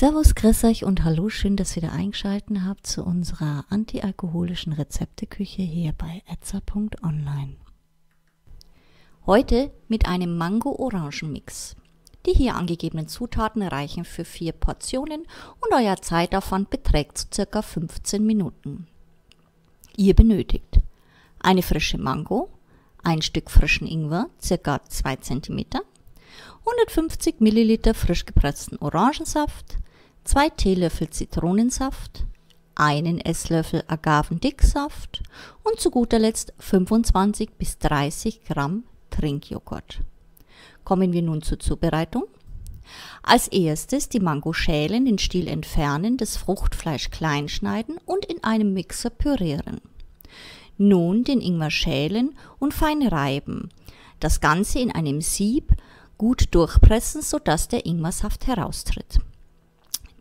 Servus, grüß euch und hallo, schön, dass ihr wieder eingeschalten habt zu unserer antialkoholischen Rezepteküche hier bei etza.online. Heute mit einem Mango-Orangen-Mix. Die hier angegebenen Zutaten reichen für vier Portionen und euer Zeitaufwand beträgt ca. 15 Minuten. Ihr benötigt eine frische Mango, ein Stück frischen Ingwer, ca. 2 cm, 150 ml frisch gepressten Orangensaft, 2 Teelöffel Zitronensaft, einen Esslöffel Agavendicksaft und zu guter Letzt 25 bis 30 Gramm Trinkjoghurt. Kommen wir nun zur Zubereitung. Als erstes die Mango schälen, den Stiel entfernen, das Fruchtfleisch klein schneiden und in einem Mixer pürieren. Nun den Ingwer schälen und fein reiben. Das Ganze in einem Sieb gut durchpressen, sodass der Ingwersaft heraustritt.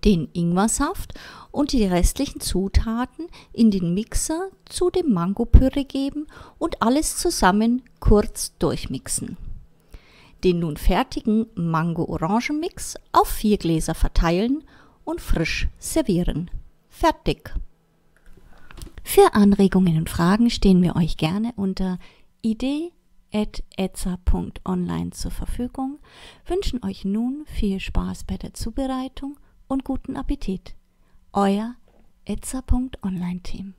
Den Ingwersaft und die restlichen Zutaten in den Mixer zu dem Mangopüree geben und alles zusammen kurz durchmixen. Den nun fertigen Mango-Orangen-Mix auf vier Gläser verteilen und frisch servieren. Fertig! Für Anregungen und Fragen stehen wir euch gerne unter idee etza.online zur Verfügung, wünschen euch nun viel Spaß bei der Zubereitung und guten Appetit. Euer etza.online Team.